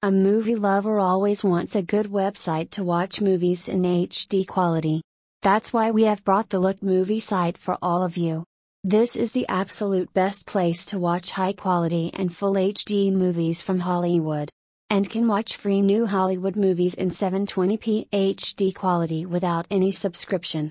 A movie lover always wants a good website to watch movies in HD quality. That's why we have brought the Look Movie site for all of you. This is the absolute best place to watch high quality and full HD movies from Hollywood. And can watch free new Hollywood movies in 720p HD quality without any subscription.